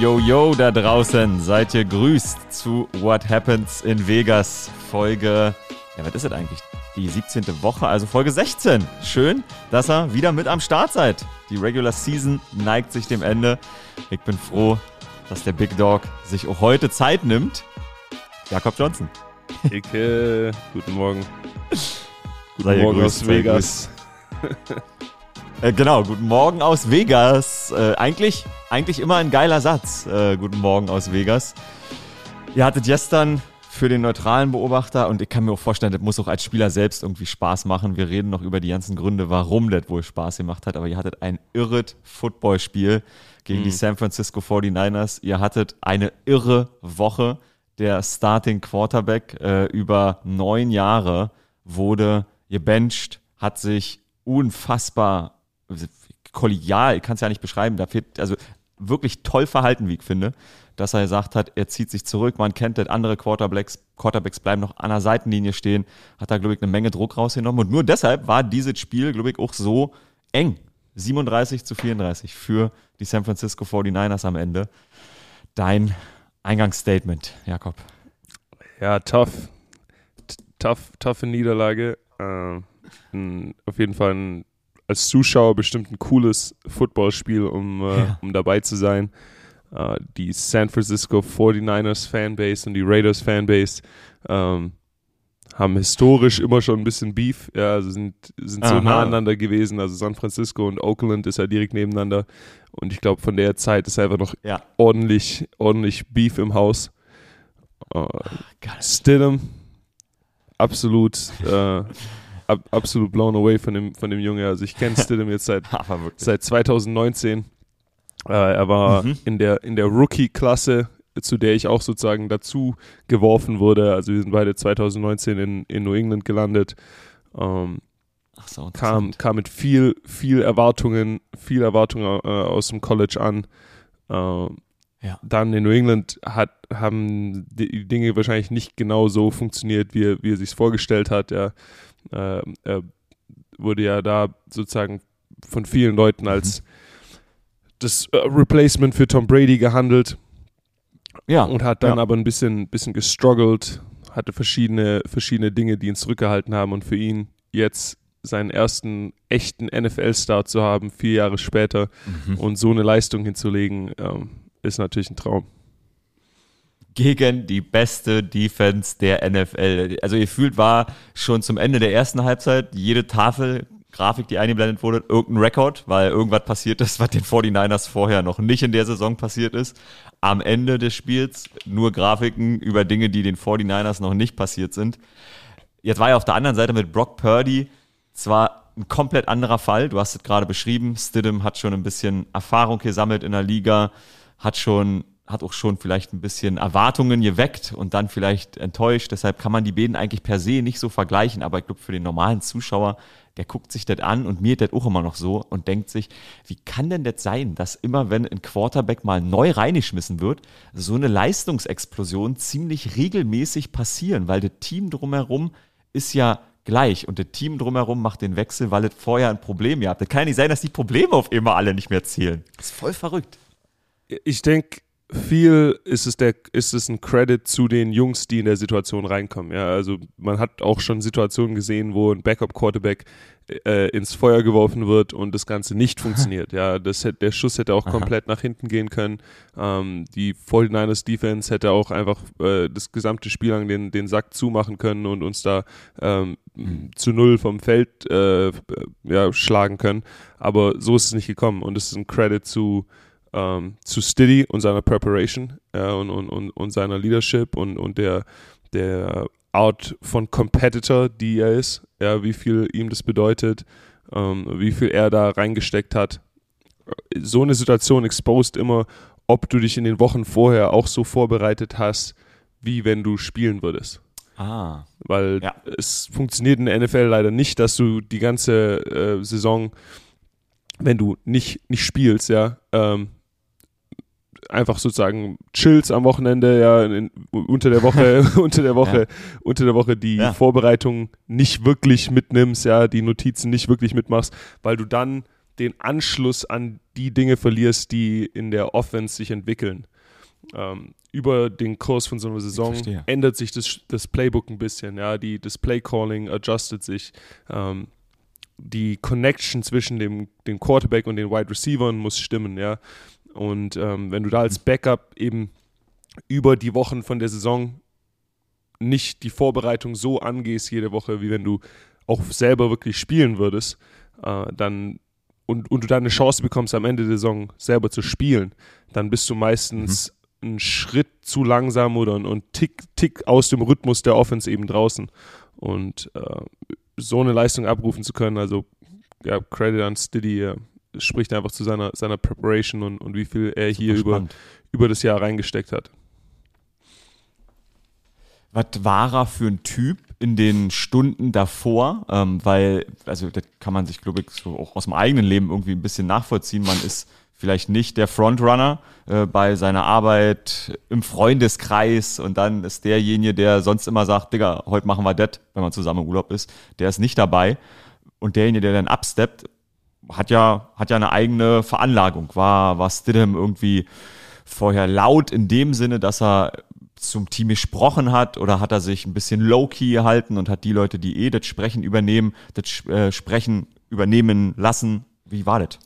yo, yo da draußen. Seid ihr grüßt zu What Happens in Vegas Folge, ja, was ist das eigentlich? Die 17. Woche, also Folge 16. Schön, dass ihr wieder mit am Start seid. Die Regular Season neigt sich dem Ende. Ich bin froh, dass der Big Dog sich auch heute Zeit nimmt. Jakob Johnson. Icke, guten Morgen. Guten Sei Morgen grüßt, aus Vegas. äh, genau, guten Morgen aus Vegas. Äh, eigentlich, eigentlich immer ein geiler Satz. Äh, guten Morgen aus Vegas. Ihr hattet gestern für den neutralen Beobachter und ich kann mir auch vorstellen, das muss auch als Spieler selbst irgendwie Spaß machen. Wir reden noch über die ganzen Gründe, warum das wohl Spaß gemacht hat, aber ihr hattet ein irret Footballspiel gegen mhm. die San Francisco 49ers. Ihr hattet eine irre Woche. Der Starting Quarterback äh, über neun Jahre wurde gebencht, hat sich unfassbar kollegial, kann es ja nicht beschreiben, da fehlt, also wirklich toll verhalten, wie ich finde dass er gesagt hat, er zieht sich zurück. Man kennt das, andere Quarterbacks, Quarterbacks bleiben noch an der Seitenlinie stehen. Hat da, glaube ich, eine Menge Druck rausgenommen. Und nur deshalb war dieses Spiel, glaube ich, auch so eng. 37 zu 34 für die San Francisco 49ers am Ende. Dein Eingangsstatement, Jakob. Ja, tough. Tough, toughe Niederlage. Äh, auf jeden Fall ein, als Zuschauer bestimmt ein cooles Footballspiel, um, äh, ja. um dabei zu sein. Uh, die San Francisco 49ers Fanbase und die Raiders Fanbase ähm, haben historisch immer schon ein bisschen Beef, ja, also sind, sind so nah aneinander gewesen. Also San Francisco und Oakland ist ja direkt nebeneinander. Und ich glaube, von der Zeit ist einfach noch ja. ordentlich, ordentlich Beef im Haus. Uh, Stidham, absolut, uh, ab, absolut blown away von dem, von dem Jungen. Also ich kenne Stidham jetzt seit, seit 2019 äh, er war mhm. in der, in der Rookie-Klasse, zu der ich auch sozusagen dazu geworfen wurde. Also wir sind beide 2019 in, in New England gelandet. Ähm, so, kam, kam mit viel, viel Erwartungen, viel Erwartungen äh, aus dem College an. Ähm, ja. Dann in New England hat, haben die Dinge wahrscheinlich nicht genau so funktioniert, wie, wie er sich vorgestellt hat. Er, äh, er wurde ja da sozusagen von vielen Leuten als mhm das äh, Replacement für Tom Brady gehandelt. Ja. Und hat dann ja. aber ein bisschen, bisschen gestruggelt, hatte verschiedene, verschiedene Dinge, die ihn zurückgehalten haben. Und für ihn jetzt seinen ersten echten NFL-Start zu haben, vier Jahre später, mhm. und so eine Leistung hinzulegen, ähm, ist natürlich ein Traum gegen die beste Defense der NFL. Also ihr fühlt war schon zum Ende der ersten Halbzeit jede Tafel Grafik, die eingeblendet wurde, irgendein Rekord, weil irgendwas passiert ist, was den 49ers vorher noch nicht in der Saison passiert ist. Am Ende des Spiels nur Grafiken über Dinge, die den 49ers noch nicht passiert sind. Jetzt war ja auf der anderen Seite mit Brock Purdy zwar ein komplett anderer Fall. Du hast es gerade beschrieben. Stidham hat schon ein bisschen Erfahrung gesammelt in der Liga, hat schon hat auch schon vielleicht ein bisschen Erwartungen geweckt und dann vielleicht enttäuscht. Deshalb kann man die beiden eigentlich per se nicht so vergleichen. Aber ich glaube, für den normalen Zuschauer der guckt sich das an und mir das auch immer noch so und denkt sich, wie kann denn das sein, dass immer, wenn ein Quarterback mal neu reingeschmissen wird, so eine Leistungsexplosion ziemlich regelmäßig passieren, weil das Team drumherum ist ja gleich und das Team drumherum macht den Wechsel, weil es vorher ein Problem gehabt hat. Das kann ja nicht sein, dass die Probleme auf immer alle nicht mehr zählen. Das ist voll verrückt. Ich denke, viel ist es, der, ist es ein Credit zu den Jungs, die in der Situation reinkommen. Ja, also man hat auch schon Situationen gesehen, wo ein Backup-Quarterback äh, ins Feuer geworfen wird und das Ganze nicht funktioniert. Ja, das hätte, der Schuss hätte auch Aha. komplett nach hinten gehen können. Ähm, die 49ers Defense hätte auch einfach äh, das gesamte Spiel lang den, den Sack zumachen können und uns da ähm, mhm. zu null vom Feld äh, ja, schlagen können. Aber so ist es nicht gekommen und es ist ein Credit zu ähm, zu Stiddy und seiner Preparation ja, und, und, und, und seiner Leadership und, und der, der Art von Competitor, die er ist, ja, wie viel ihm das bedeutet, ähm, wie viel er da reingesteckt hat. So eine Situation exposed immer, ob du dich in den Wochen vorher auch so vorbereitet hast, wie wenn du spielen würdest. Ah. Weil ja. es funktioniert in der NFL leider nicht, dass du die ganze äh, Saison, wenn du nicht, nicht spielst, ja, ähm, einfach sozusagen chills am Wochenende, ja, in, unter der Woche, unter der Woche, ja. unter der Woche die ja. Vorbereitung nicht wirklich mitnimmst, ja, die Notizen nicht wirklich mitmachst, weil du dann den Anschluss an die Dinge verlierst, die in der Offense sich entwickeln. Ähm, über den Kurs von so einer Saison ändert sich das, das Playbook ein bisschen. Ja, die, das Play-Calling adjustet sich. Ähm, die Connection zwischen dem, dem Quarterback und den Wide Receivers muss stimmen. Ja. Und ähm, wenn du da als Backup eben über die Wochen von der Saison nicht die Vorbereitung so angehst jede Woche, wie wenn du auch selber wirklich spielen würdest, äh, dann und, und du dann eine Chance bekommst, am Ende der Saison selber zu spielen, dann bist du meistens mhm. einen Schritt zu langsam oder einen Tick, Tick aus dem Rhythmus der Offense eben draußen. Und äh, so eine Leistung abrufen zu können, also ja, Credit an Stiddy, spricht einfach zu seiner, seiner Preparation und, und wie viel er hier über, über das Jahr reingesteckt hat. Was war er für ein Typ in den Stunden davor? Ähm, weil, also das kann man sich, glaube ich, so auch aus dem eigenen Leben irgendwie ein bisschen nachvollziehen. Man ist vielleicht nicht der Frontrunner äh, bei seiner Arbeit im Freundeskreis und dann ist derjenige, der sonst immer sagt, Digga, heute machen wir das, wenn man zusammen im Urlaub ist, der ist nicht dabei. Und derjenige, der dann absteppt, hat ja, hat ja eine eigene Veranlagung. War, war Stidham irgendwie vorher laut in dem Sinne, dass er zum Team gesprochen hat oder hat er sich ein bisschen low-key gehalten und hat die Leute, die eh das Sprechen übernehmen, das äh, Sprechen übernehmen lassen? Wie war das?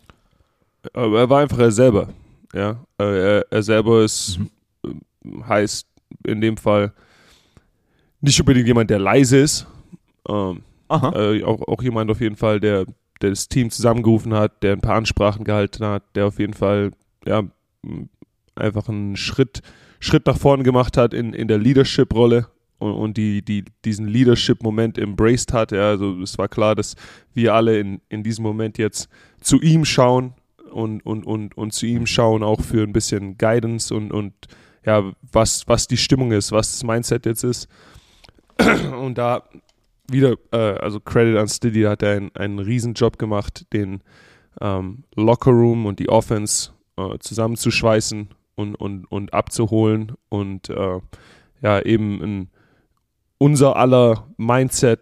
Er war einfach er selber. Ja, er, er selber ist, mhm. heißt in dem Fall nicht unbedingt jemand, der leise ist. Ähm, äh, auch, auch jemand auf jeden Fall, der, der das Team zusammengerufen hat, der ein paar Ansprachen gehalten hat, der auf jeden Fall ja, einfach einen Schritt Schritt nach vorne gemacht hat in, in der Leadership-Rolle und, und die, die, diesen Leadership-Moment embraced hat. Ja, also es war klar, dass wir alle in, in diesem Moment jetzt zu ihm schauen und, und, und, und zu ihm schauen auch für ein bisschen Guidance und, und ja, was, was die Stimmung ist, was das Mindset jetzt ist. Und da wieder, äh, also Credit an Stiddy, hat er einen, einen riesen Job gemacht, den ähm, Locker Room und die Offense äh, zusammenzuschweißen und, und, und abzuholen und äh, ja, eben in unser aller Mindset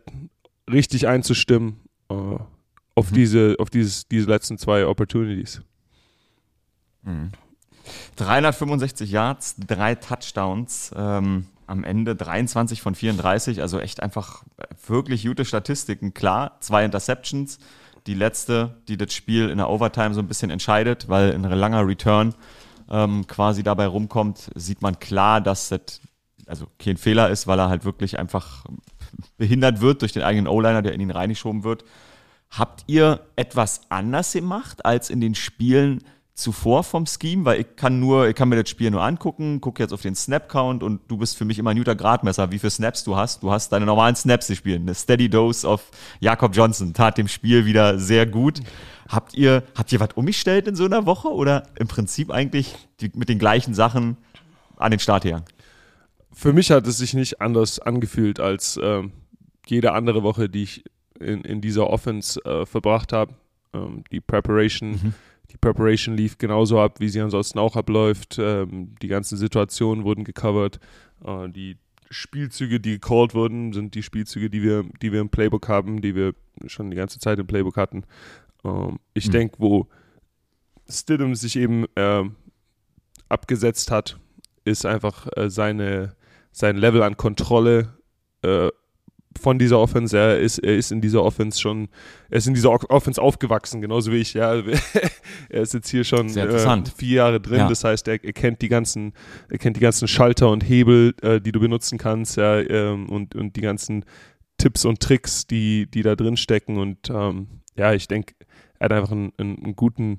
richtig einzustimmen äh, auf, mhm. diese, auf dieses, diese letzten zwei Opportunities. Mhm. 365 Yards, drei Touchdowns, ähm, am Ende 23 von 34, also echt einfach wirklich gute Statistiken. Klar, zwei Interceptions, die letzte, die das Spiel in der Overtime so ein bisschen entscheidet, weil ein langer Return ähm, quasi dabei rumkommt, sieht man klar, dass das also kein Fehler ist, weil er halt wirklich einfach behindert wird durch den eigenen O-Liner, der in ihn reingeschoben wird. Habt ihr etwas anders gemacht als in den Spielen zuvor vom Scheme? Weil ich kann nur, ich kann mir das Spiel nur angucken, gucke jetzt auf den Snap-Count und du bist für mich immer ein guter Gradmesser, wie viele Snaps du hast. Du hast deine normalen Snaps gespielt. Eine Steady Dose of Jakob Johnson tat dem Spiel wieder sehr gut. Habt ihr, habt ihr was umgestellt in so einer Woche oder im Prinzip eigentlich die, mit den gleichen Sachen an den Start her? Für mich hat es sich nicht anders angefühlt als ähm, jede andere Woche, die ich in, in dieser Offense äh, verbracht habe. Ähm, die Preparation, mhm. Die Preparation lief genauso ab, wie sie ansonsten auch abläuft. Ähm, die ganzen Situationen wurden gecovert. Äh, die Spielzüge, die gecallt wurden, sind die Spielzüge, die wir, die wir im Playbook haben, die wir schon die ganze Zeit im Playbook hatten. Ähm, ich mhm. denke, wo Stidham sich eben äh, abgesetzt hat, ist einfach äh, seine, sein Level an Kontrolle äh, von dieser Offense. Er ist, er ist in dieser Offense schon, er ist in dieser Offense aufgewachsen, genauso wie ich. Ja, er ist jetzt hier schon äh, vier Jahre drin. Ja. Das heißt, er, er, kennt die ganzen, er kennt die ganzen Schalter und Hebel, äh, die du benutzen kannst, ja, ähm, und, und die ganzen Tipps und Tricks, die, die da drin stecken. Und ähm, ja, ich denke, er hat einfach einen, einen, guten,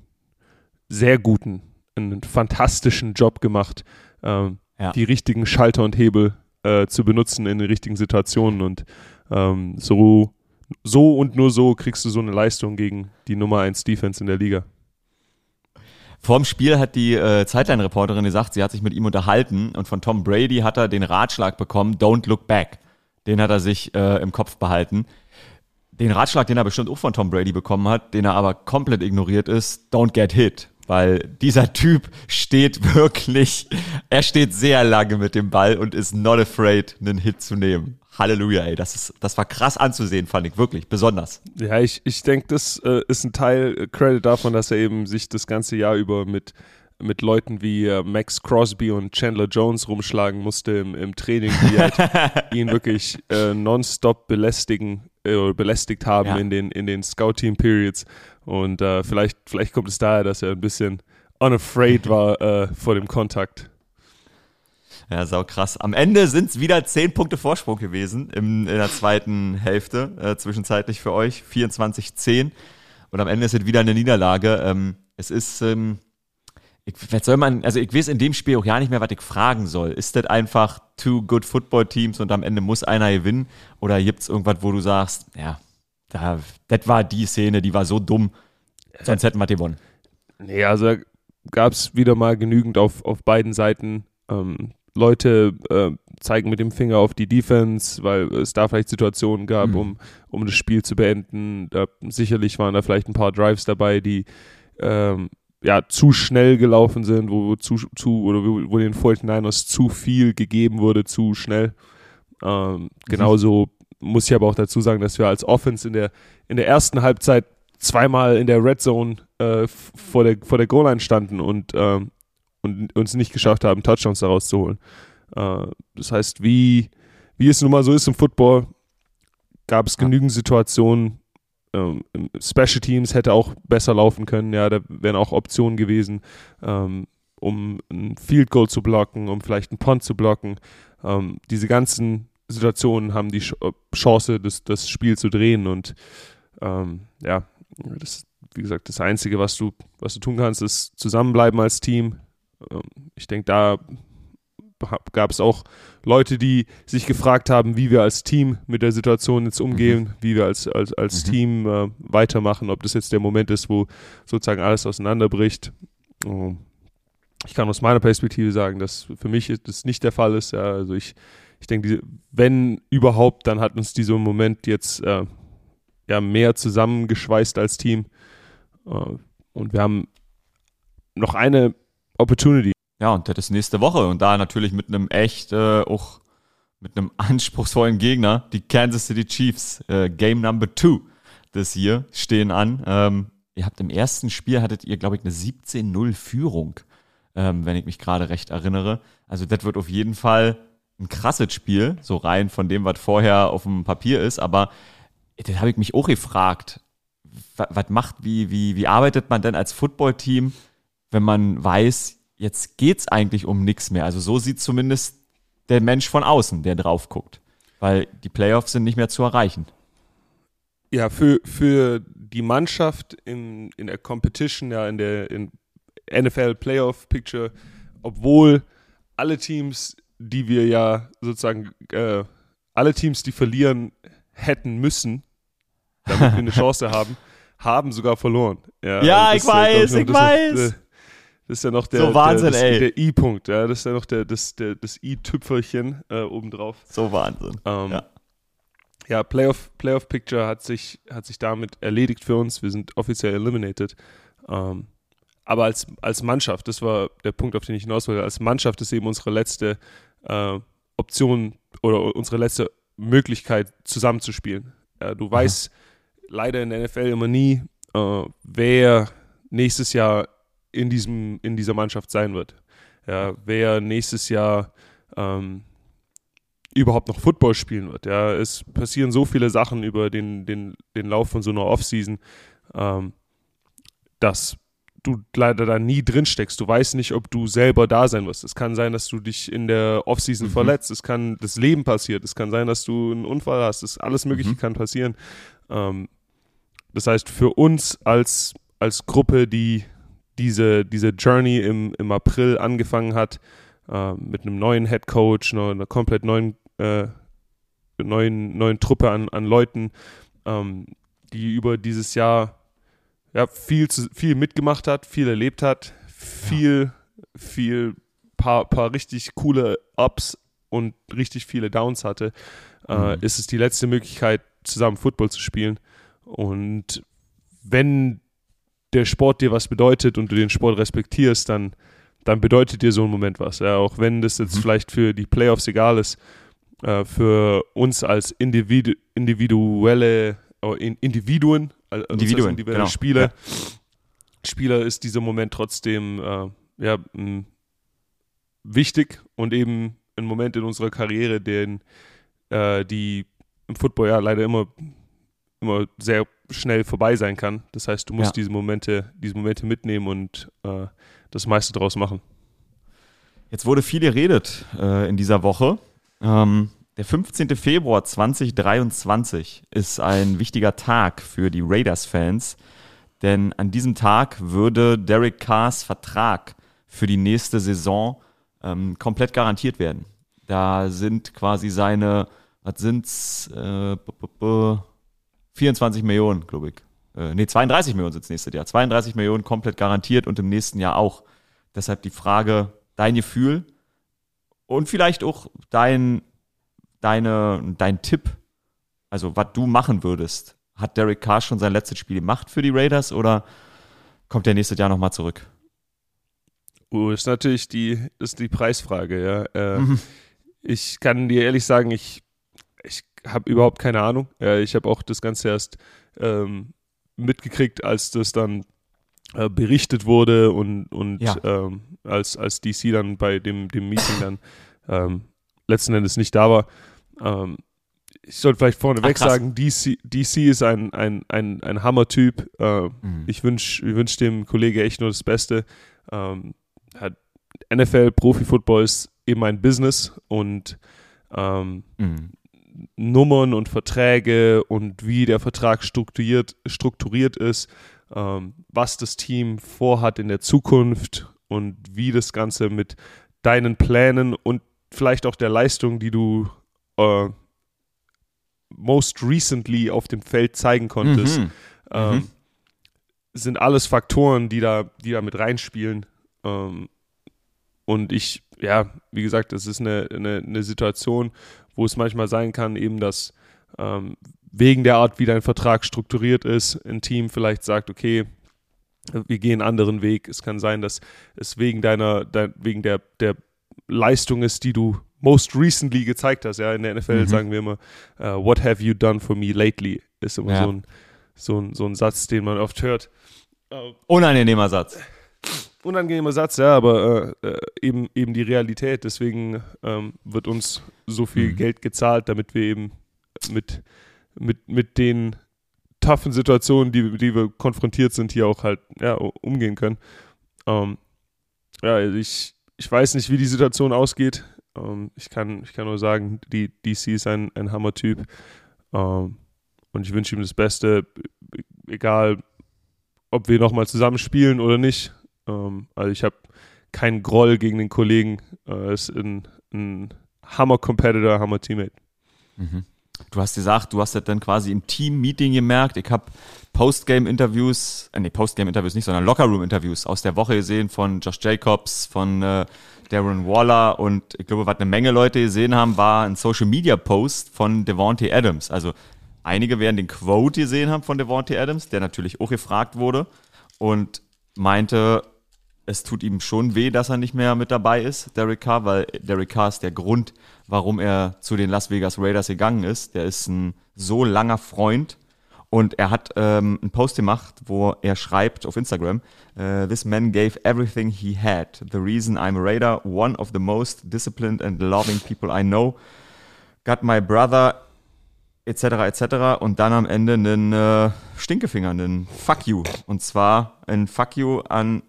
sehr guten, einen fantastischen Job gemacht, ähm, ja. die richtigen Schalter und Hebel äh, zu benutzen in den richtigen Situationen und ähm, so, so und nur so kriegst du so eine Leistung gegen die Nummer 1 Defense in der Liga. Vorm Spiel hat die äh, Zeitline-Reporterin gesagt, sie hat sich mit ihm unterhalten und von Tom Brady hat er den Ratschlag bekommen, don't look back. Den hat er sich äh, im Kopf behalten. Den Ratschlag, den er bestimmt auch von Tom Brady bekommen hat, den er aber komplett ignoriert ist, don't get hit. Weil dieser Typ steht wirklich, er steht sehr lange mit dem Ball und ist not afraid, einen Hit zu nehmen. Halleluja, ey. Das, ist, das war krass anzusehen, fand ich wirklich, besonders. Ja, ich, ich denke, das äh, ist ein Teil äh, Credit davon, dass er eben sich das ganze Jahr über mit, mit Leuten wie äh, Max Crosby und Chandler Jones rumschlagen musste im, im Training, die halt ihn wirklich äh, nonstop belästigen äh, belästigt haben ja. in den, in den Scout-Team-Periods. Und äh, vielleicht, vielleicht kommt es daher, dass er ein bisschen unafraid war äh, vor dem Kontakt. Ja, sau krass. Am Ende sind es wieder 10 Punkte Vorsprung gewesen im, in der zweiten Hälfte, äh, zwischenzeitlich für euch. 24-10. Und am Ende ist es wieder eine Niederlage. Ähm, es ist, ähm, ich, was soll man, also ich weiß in dem Spiel auch ja nicht mehr, was ich fragen soll. Ist das einfach two good Football Teams und am Ende muss einer gewinnen? Oder gibt es irgendwas, wo du sagst, ja, da, das war die Szene, die war so dumm, sonst hätten wir gewonnen? Nee, also gab es wieder mal genügend auf, auf beiden Seiten. Ähm, Leute äh, zeigen mit dem Finger auf die Defense, weil es da vielleicht Situationen gab, mhm. um, um das Spiel zu beenden. Da, sicherlich waren da vielleicht ein paar Drives dabei, die ähm, ja, zu schnell gelaufen sind, wo, wo zu, zu oder wo, wo den 49ers zu viel gegeben wurde, zu schnell. Ähm, genauso muss ich aber auch dazu sagen, dass wir als Offense in der, in der ersten Halbzeit zweimal in der Red Zone äh, vor der, vor der Goal-Line standen und ähm, und uns nicht geschafft haben, Touchdowns daraus zu holen. Äh, das heißt, wie, wie es nun mal so ist im Football, gab es genügend Situationen. Ähm, Special Teams hätte auch besser laufen können, ja, da wären auch Optionen gewesen, ähm, um ein Field Goal zu blocken, um vielleicht einen Punt zu blocken. Ähm, diese ganzen Situationen haben die Chance, das, das Spiel zu drehen und ähm, ja, das, wie gesagt, das Einzige, was du, was du tun kannst, ist zusammenbleiben als Team, ähm, ich denke, da gab es auch Leute, die sich gefragt haben, wie wir als Team mit der Situation jetzt umgehen, mhm. wie wir als, als, als mhm. Team äh, weitermachen, ob das jetzt der Moment ist, wo sozusagen alles auseinanderbricht. Oh. Ich kann aus meiner Perspektive sagen, dass für mich das nicht der Fall ist. Ja, also ich, ich denke, wenn überhaupt, dann hat uns dieser Moment jetzt äh, ja, mehr zusammengeschweißt als Team. Äh, und wir haben noch eine Opportunity. Ja, und das ist nächste Woche und da natürlich mit einem echt äh, auch mit einem anspruchsvollen Gegner, die Kansas City Chiefs, äh, Game Number Two das hier stehen an. Ähm, ihr habt im ersten Spiel hattet ihr, glaube ich, eine 17-0 Führung, ähm, wenn ich mich gerade recht erinnere. Also das wird auf jeden Fall ein krasses Spiel, so rein von dem, was vorher auf dem Papier ist. Aber das habe ich mich auch gefragt. Was macht, wie, wie, wie arbeitet man denn als Footballteam wenn man weiß, jetzt geht's eigentlich um nichts mehr. Also so sieht zumindest der Mensch von außen, der drauf guckt. Weil die Playoffs sind nicht mehr zu erreichen. Ja, für, für die Mannschaft in, in der Competition, ja, in der in NFL Playoff Picture, obwohl alle Teams, die wir ja sozusagen, äh, alle Teams, die verlieren hätten müssen, damit wir eine Chance haben, haben sogar verloren. Ja, ja ich weiß, ich, ich weiß. Ist, das ist ja noch der, so Wahnsinn, der, der I-Punkt, ja. Das ist ja noch der, das, der, das I-Tüpfelchen äh, obendrauf. So Wahnsinn. Ähm, ja, ja Playoff, Playoff Picture hat sich, hat sich damit erledigt für uns. Wir sind offiziell eliminated. Ähm, aber als, als Mannschaft, das war der Punkt, auf den ich hinaus wollte, als Mannschaft ist eben unsere letzte äh, Option oder unsere letzte Möglichkeit, zusammenzuspielen. Ja, du weißt leider in der NFL immer nie, äh, wer nächstes Jahr in, diesem, in dieser Mannschaft sein wird. Ja, wer nächstes Jahr ähm, überhaupt noch Football spielen wird. Ja, es passieren so viele Sachen über den, den, den Lauf von so einer Offseason, ähm, dass du leider da nie drin steckst. Du weißt nicht, ob du selber da sein wirst. Es kann sein, dass du dich in der Offseason mhm. verletzt. Es kann das Leben passiert. Es kann sein, dass du einen Unfall hast. Das alles Mögliche mhm. kann passieren. Ähm, das heißt, für uns als, als Gruppe, die diese, diese Journey im, im April angefangen hat, äh, mit einem neuen Head Coach, einer, einer komplett neuen, äh, neuen, neuen Truppe an, an Leuten, ähm, die über dieses Jahr ja, viel, zu, viel mitgemacht hat, viel erlebt hat, viel, ja. viel, paar, paar richtig coole Ups und richtig viele Downs hatte, äh, mhm. ist es die letzte Möglichkeit, zusammen Football zu spielen. Und wenn der Sport dir was bedeutet und du den Sport respektierst, dann, dann bedeutet dir so ein Moment was. Ja, auch wenn das jetzt mhm. vielleicht für die Playoffs egal ist. äh, für uns als Individu individuelle oh, Individuen, also Individuen, individuelle genau. Spieler, Ja. Spieler ist dieser Moment trotzdem äh, ja, wichtig und eben ein Moment in unserer Karriere, den äh, die im Football ja leider immer, immer sehr schnell vorbei sein kann. Das heißt, du musst Ja. diese Momente, diese Momente mitnehmen und äh, das meiste daraus machen. Jetzt wurde viel geredet äh, in dieser Woche. Ähm, der 15. Februar 2023 ist ein wichtiger Tag für die Raiders-Fans, denn an diesem Tag würde Derek Carrs Vertrag für die nächste Saison ähm, komplett garantiert werden. Da sind quasi seine, was sind's, äh, b- b- b- 24 Millionen, glaube ich. Äh, nee, 32 Millionen sind nächstes Jahr. 32 Millionen komplett garantiert und im nächsten Jahr auch. Deshalb die Frage, dein Gefühl und vielleicht auch dein, deine, dein Tipp, also was du machen würdest. Hat Derek Carr schon sein letztes Spiel gemacht für die Raiders oder kommt er nächstes Jahr nochmal zurück? Oh, ist natürlich die, ist die Preisfrage, ja. Äh, Mhm. Ich kann dir ehrlich sagen, ich, ich habe überhaupt keine Ahnung. Ja, ich habe auch das Ganze erst ähm, mitgekriegt, als das dann äh, berichtet wurde und, und Ja. ähm, als, als DC dann bei dem, dem Meeting dann ähm, letzten Endes nicht da war. Ähm, ich sollte vielleicht vorneweg Ach, sagen, DC, DC ist ein, ein, ein, ein Hammer-Typ. Äh, Mhm. ich wünsche wünsch dem Kollege echt nur das Beste. Ähm, hat NFL, Profi-Football ist eben ein Business und ähm, Mhm. Nummern und Verträge und wie der Vertrag strukturiert, strukturiert ist, ähm, was das Team vorhat in der Zukunft und wie das Ganze mit deinen Plänen und vielleicht auch der Leistung, die du äh, most recently auf dem Feld zeigen konntest, Mhm. ähm, Mhm. sind alles Faktoren, die da, die da mit reinspielen. Ähm, und ich, ja, wie gesagt, das ist eine, eine, eine Situation, wo es manchmal sein kann, eben, dass ähm, wegen der Art, wie dein Vertrag strukturiert ist, ein Team vielleicht sagt, okay, wir gehen einen anderen Weg. Es kann sein, dass es wegen deiner, dein, wegen der, der Leistung ist, die du most recently gezeigt hast. Ja, in der NFL Mhm. sagen wir immer, uh, what have you done for me lately? Ist immer Ja. so, ein, so, ein, so ein Satz, den man oft hört. Unangenehmer Satz. Unangenehmer Satz, ja, aber äh, äh, eben, eben die Realität. Deswegen ähm, wird uns so viel Mhm. Geld gezahlt, damit wir eben mit, mit, mit den toughen Situationen, die, die wir konfrontiert sind, hier auch halt ja, umgehen können. Ähm, ja, ich, ich weiß nicht, wie die Situation ausgeht. Ähm, ich, kann, ich kann nur sagen, die DC ist ein, ein Hammer-Typ. Ähm, und ich wünsche ihm das Beste, e- egal ob wir nochmal zusammen spielen oder nicht. Ähm, also ich habe keinen Groll gegen den Kollegen. Äh, ist ein, ein Hammer-Competitor, Hammer-Teammate. Mhm. Du hast gesagt, du hast das dann quasi im Team-Meeting gemerkt. Ich habe Postgame-Interviews, äh, nee, Postgame-Interviews nicht, sondern Lockerroom-Interviews aus der Woche gesehen von Josh Jacobs, von äh, Darren Waller und ich glaube, was eine Menge Leute gesehen haben, war ein Social-Media-Post von Devontae Adams. Also einige werden den Quote gesehen haben von Devontae Adams, der natürlich auch gefragt wurde und meinte, es tut ihm schon weh, dass er nicht mehr mit dabei ist, Derek Carr, weil Derek Carr ist der Grund, warum er zu den Las Vegas Raiders gegangen ist. Der ist ein so langer Freund und er hat ähm, einen Post gemacht, wo er schreibt auf Instagram, äh, This man gave everything he had. The reason I'm a Raider, one of the most disciplined and loving people I know. Got my brother, etc., etc. Und dann am Ende einen äh, Stinkefinger, einen Fuck you. Und zwar ein Fuck you an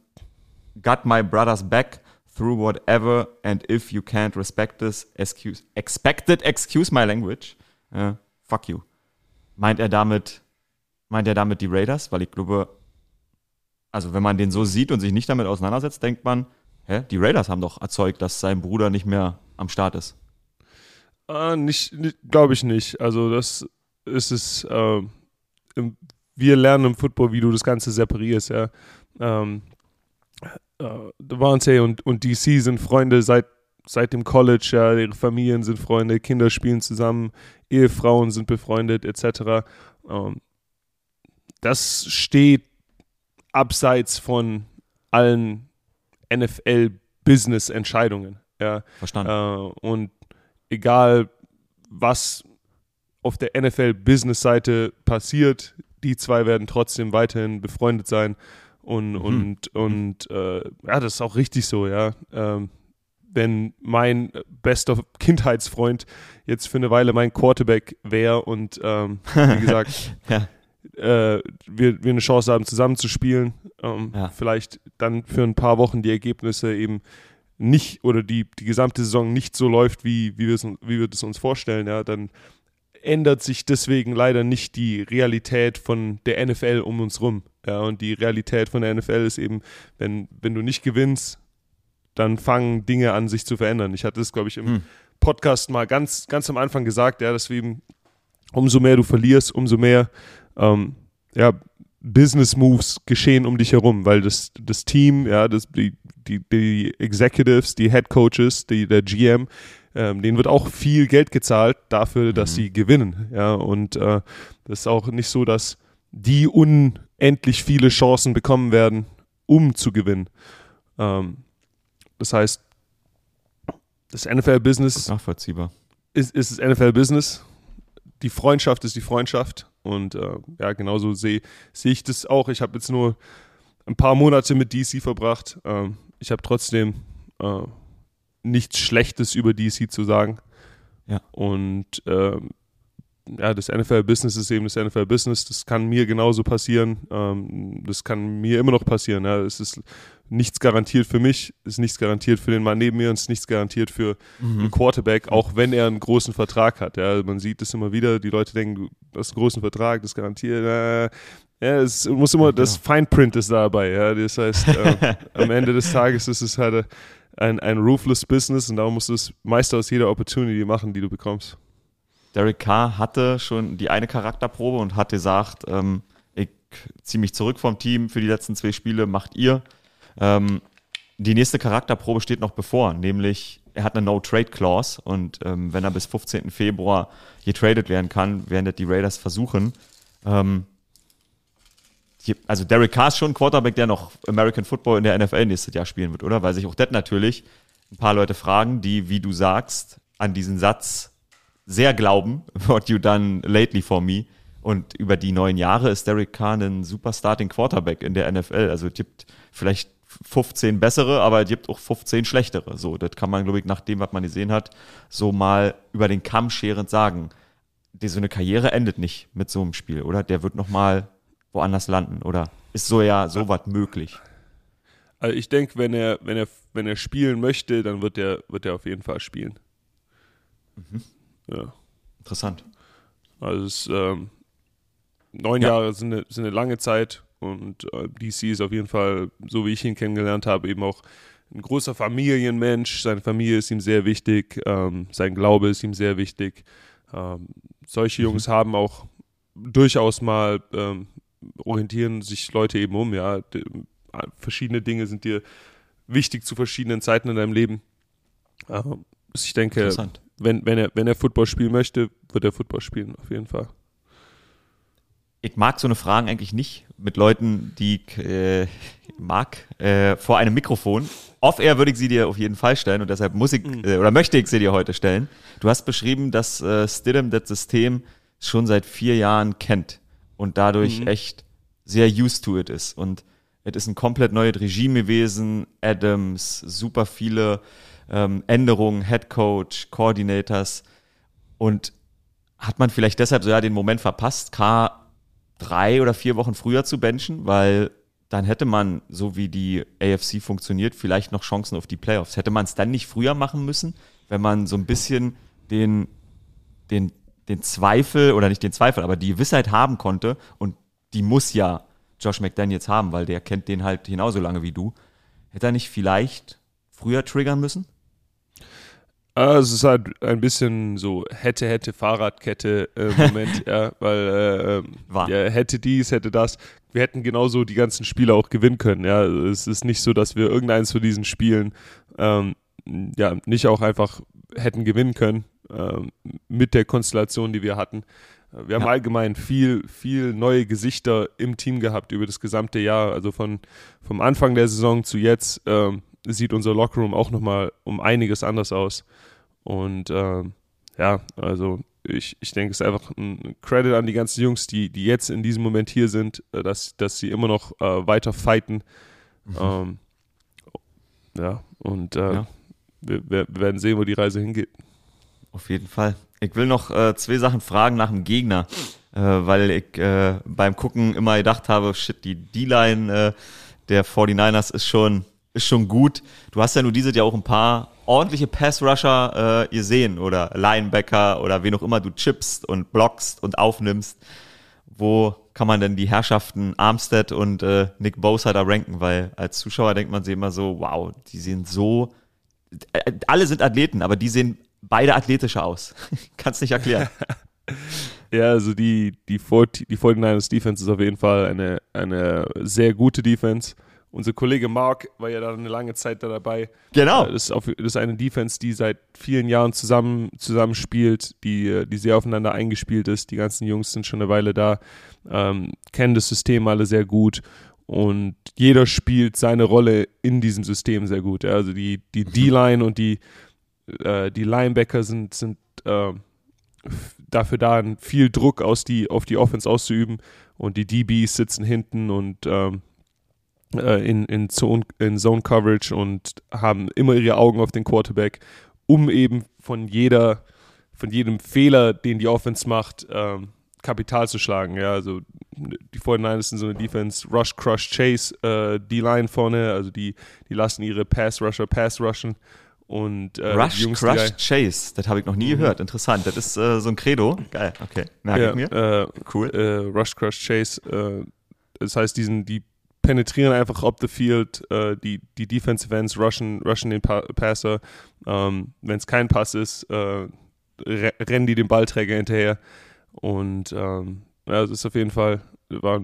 Got my brother's back through whatever and if you can't respect this, excuse, expected, excuse my language, äh, fuck you. Meint er damit, meint er damit die Raiders? Weil ich glaube, also wenn man den so sieht und sich nicht damit auseinandersetzt, denkt man, hä, die Raiders haben doch erzeugt, dass sein Bruder nicht mehr am Start ist. Äh, nicht, nicht glaube ich nicht. Also das ist es. Äh, im, wir lernen im Football, wie du das Ganze separierst. Ja. Ähm, äh, Devante und, und DC sind Freunde seit, seit dem College. Ja. Ihre Familien sind Freunde, Kinder spielen zusammen, Ehefrauen sind befreundet etc. Ähm, das steht abseits von allen NFL-Business-Entscheidungen. Ja. Verstanden. Äh, und egal was auf der NFL-Business-Seite passiert, die zwei werden trotzdem weiterhin befreundet sein. Und, mhm. und, und äh, ja, das ist auch richtig so, ja. Ähm, wenn mein bester Kindheitsfreund jetzt für eine Weile mein Quarterback wäre und ähm, wie gesagt, ja. äh, wir, wir eine Chance haben, zusammen zu spielen, ähm, ja. vielleicht dann für ein paar Wochen die Ergebnisse eben nicht oder die, die gesamte Saison nicht so läuft, wie, wie, wie wir es uns vorstellen, ja, dann ändert sich deswegen leider nicht die Realität von der NFL um uns rum. Ja, und die Realität von der NFL ist eben, wenn, wenn du nicht gewinnst, dann fangen Dinge an, sich zu verändern. Ich hatte es, glaube ich, im hm. Podcast mal ganz, ganz am Anfang gesagt, ja, dass wir eben, umso mehr du verlierst, umso mehr ähm, ja, Business Moves geschehen um dich herum, weil das, das Team, ja, das, die, die, die Executives, die Head Coaches, die, der GM, ähm, denen wird auch viel Geld gezahlt dafür, dass mhm. sie gewinnen. Ja, und äh, das ist auch nicht so, dass die unendlich viele Chancen bekommen werden, um zu gewinnen. Ähm, das heißt, das NFL-Business nachvollziehbar. Ist, ist das NFL-Business. Die Freundschaft ist die Freundschaft. Und äh, ja, genauso sehe seh ich das auch. Ich habe jetzt nur ein paar Monate mit DC verbracht. Ähm, ich habe trotzdem äh, nichts Schlechtes über DC zu sagen. Ja. Und ähm, ja, das NFL-Business ist eben das NFL-Business. Das kann mir genauso passieren. Ähm, das kann mir immer noch passieren. Ja. Es ist nichts garantiert für mich, ist nichts garantiert für den Mann neben mir und ist nichts garantiert für mhm. einen Quarterback, auch wenn er einen großen Vertrag hat. Ja. Man sieht das immer wieder. Die Leute denken, du hast einen großen Vertrag, das garantiert. Äh, ja, es muss immer, das Fine Print ist dabei. Ja. Das heißt, äh, am Ende des Tages ist es halt ein, ein ruthless Business und darum musst du das meiste aus jeder Opportunity machen, die du bekommst. Derek Carr hatte schon die eine Charakterprobe und hat gesagt, ähm, ich ziehe mich zurück vom Team für die letzten zwei Spiele, macht ihr. Ähm, die nächste Charakterprobe steht noch bevor, nämlich er hat eine No-Trade-Clause und ähm, wenn er bis 15. Februar getradet werden kann, werden das die Raiders versuchen. Ähm, die, also Derek Carr ist schon ein Quarterback, der noch American Football in der NFL nächstes Jahr spielen wird, oder? Weil sich auch das natürlich ein paar Leute fragen, die, wie du sagst, an diesen Satz sehr glauben, what you done lately for me. Und über die neun Jahre ist Derek Carr ein super Starting Quarterback in der NFL. Also es gibt vielleicht 15 bessere, aber es gibt auch 15 schlechtere. So, das kann man, glaube ich, nach dem, was man gesehen hat, so mal über den Kamm scherend sagen. Die, so eine Karriere endet nicht mit so einem Spiel, oder? Der wird noch mal woanders landen, oder? Ist so ja so was möglich? Also ich denke, wenn er, wenn er, wenn er spielen möchte, dann wird er, wird er auf jeden Fall spielen. Mhm. Ja. Interessant. Also es, ähm, neun ja. Jahre sind eine, sind eine lange Zeit und äh, DC ist auf jeden Fall, so wie ich ihn kennengelernt habe, eben auch ein großer Familienmensch. Seine Familie ist ihm sehr wichtig, ähm, sein Glaube ist ihm sehr wichtig. Ähm, solche mhm. Jungs haben auch durchaus mal ähm, orientieren sich Leute eben um, ja. Die, verschiedene Dinge sind dir wichtig zu verschiedenen Zeiten in deinem Leben. Ähm, ich denke, wenn, wenn, er, wenn er Football spielen möchte, wird er Football spielen, auf jeden Fall. Ich mag so eine Fragen eigentlich nicht mit Leuten, die ich äh, mag, äh, vor einem Mikrofon. Off-air würde ich sie dir auf jeden Fall stellen und deshalb muss ich mhm. äh, oder möchte ich sie dir heute stellen. Du hast beschrieben, dass äh, Stidham das System schon seit vier Jahren kennt und dadurch mhm. echt sehr used to it ist. Und es ist ein komplett neues Regime gewesen. Adams, super viele ähm, Änderungen, Head Coach, Coordinators. Und hat man vielleicht deshalb so ja den Moment verpasst, K drei oder vier Wochen früher zu benchen, weil dann hätte man, so wie die AFC funktioniert, vielleicht noch Chancen auf die Playoffs. Hätte man es dann nicht früher machen müssen, wenn man so ein bisschen den, den, den Zweifel, oder nicht den Zweifel, aber die Gewissheit haben konnte und die muss ja Josh McDaniels haben, weil der kennt den halt genauso lange wie du. Hätte er nicht vielleicht früher triggern müssen? Ah, es ist halt ein bisschen so hätte, hätte, Fahrradkette äh, Moment, ja, weil äh, ähm, ja, hätte dies, hätte das. Wir hätten genauso die ganzen Spiele auch gewinnen können, ja. Es ist nicht so, dass wir irgendeins von diesen Spielen ähm, ja nicht auch einfach hätten gewinnen können ähm, mit der Konstellation, die wir hatten. Wir haben ja. allgemein viel, viel neue Gesichter im Team gehabt über das gesamte Jahr. Also von vom Anfang der Saison zu jetzt ähm, sieht unser Lockerroom auch nochmal um einiges anders aus. Und äh, ja, also ich, ich denke, es ist einfach ein Credit an die ganzen Jungs, die, die jetzt in diesem Moment hier sind, äh, dass, dass sie immer noch äh, weiter fighten. Mhm. Ähm, ja, und äh, ja. Wir, wir, werden sehen, wo die Reise hingeht. Auf jeden Fall. Ich will noch äh, zwei Sachen fragen nach dem Gegner, äh, weil ich äh, beim Gucken immer gedacht habe, shit, die D-Line der 49ers ist schon, ist schon gut. Du hast ja nur dieses Jahr auch ein paar ordentliche Pass-Rusher äh, gesehen oder Linebacker oder wen auch immer du chippst und blockst und aufnimmst. Wo kann man denn die Herrschaften Armstead und äh, Nick Bosa da ranken? Weil als Zuschauer denkt man sich immer so, wow, die sehen so, äh, alle sind Athleten, aber die sehen beide athletischer aus. Kannst nicht erklären. ja, also die, die, 40, die 49ers Defense ist auf jeden Fall eine, eine sehr gute Defense. Unser Kollege Mark war ja da eine lange Zeit da dabei. Genau. Das ist, auf, das ist eine Defense, die seit vielen Jahren zusammen, zusammen spielt, die, die sehr aufeinander eingespielt ist. Die ganzen Jungs sind schon eine Weile da, ähm, kennen das System alle sehr gut und jeder spielt seine Rolle in diesem System sehr gut. Ja. Also die, die mhm. D-Line und die, äh, die Linebacker sind, sind äh, dafür da, viel Druck aus die, auf die Offense auszuüben und die DBs sitzen hinten und ähm, äh, in, in, Zone, in Zone Coverage und haben immer ihre Augen auf den Quarterback, um eben von jeder, von jedem Fehler, den die Offense macht, ähm, Kapital zu schlagen. Ja, also die 49ers sind so eine Defense, Rush, Crush, Chase, äh, die Line vorne, also die, die lassen ihre Pass-Rusher Pass rushen. Und, äh, Rush, Jungs, Crush, Chase, das habe ich noch nie mhm. gehört. Interessant, das ist äh, so ein Credo. Geil, okay, merke ja, ich mir. Äh, cool. Äh, Rush, Crush, Chase, äh, das heißt, diesen, die penetrieren einfach up the field, äh, die, die Defensive Ends rushen, rushen den pa Passer. Ähm, Wenn es kein Pass ist, äh, rennen die den Ballträger hinterher. Und ähm, ja, es ist auf jeden Fall, war,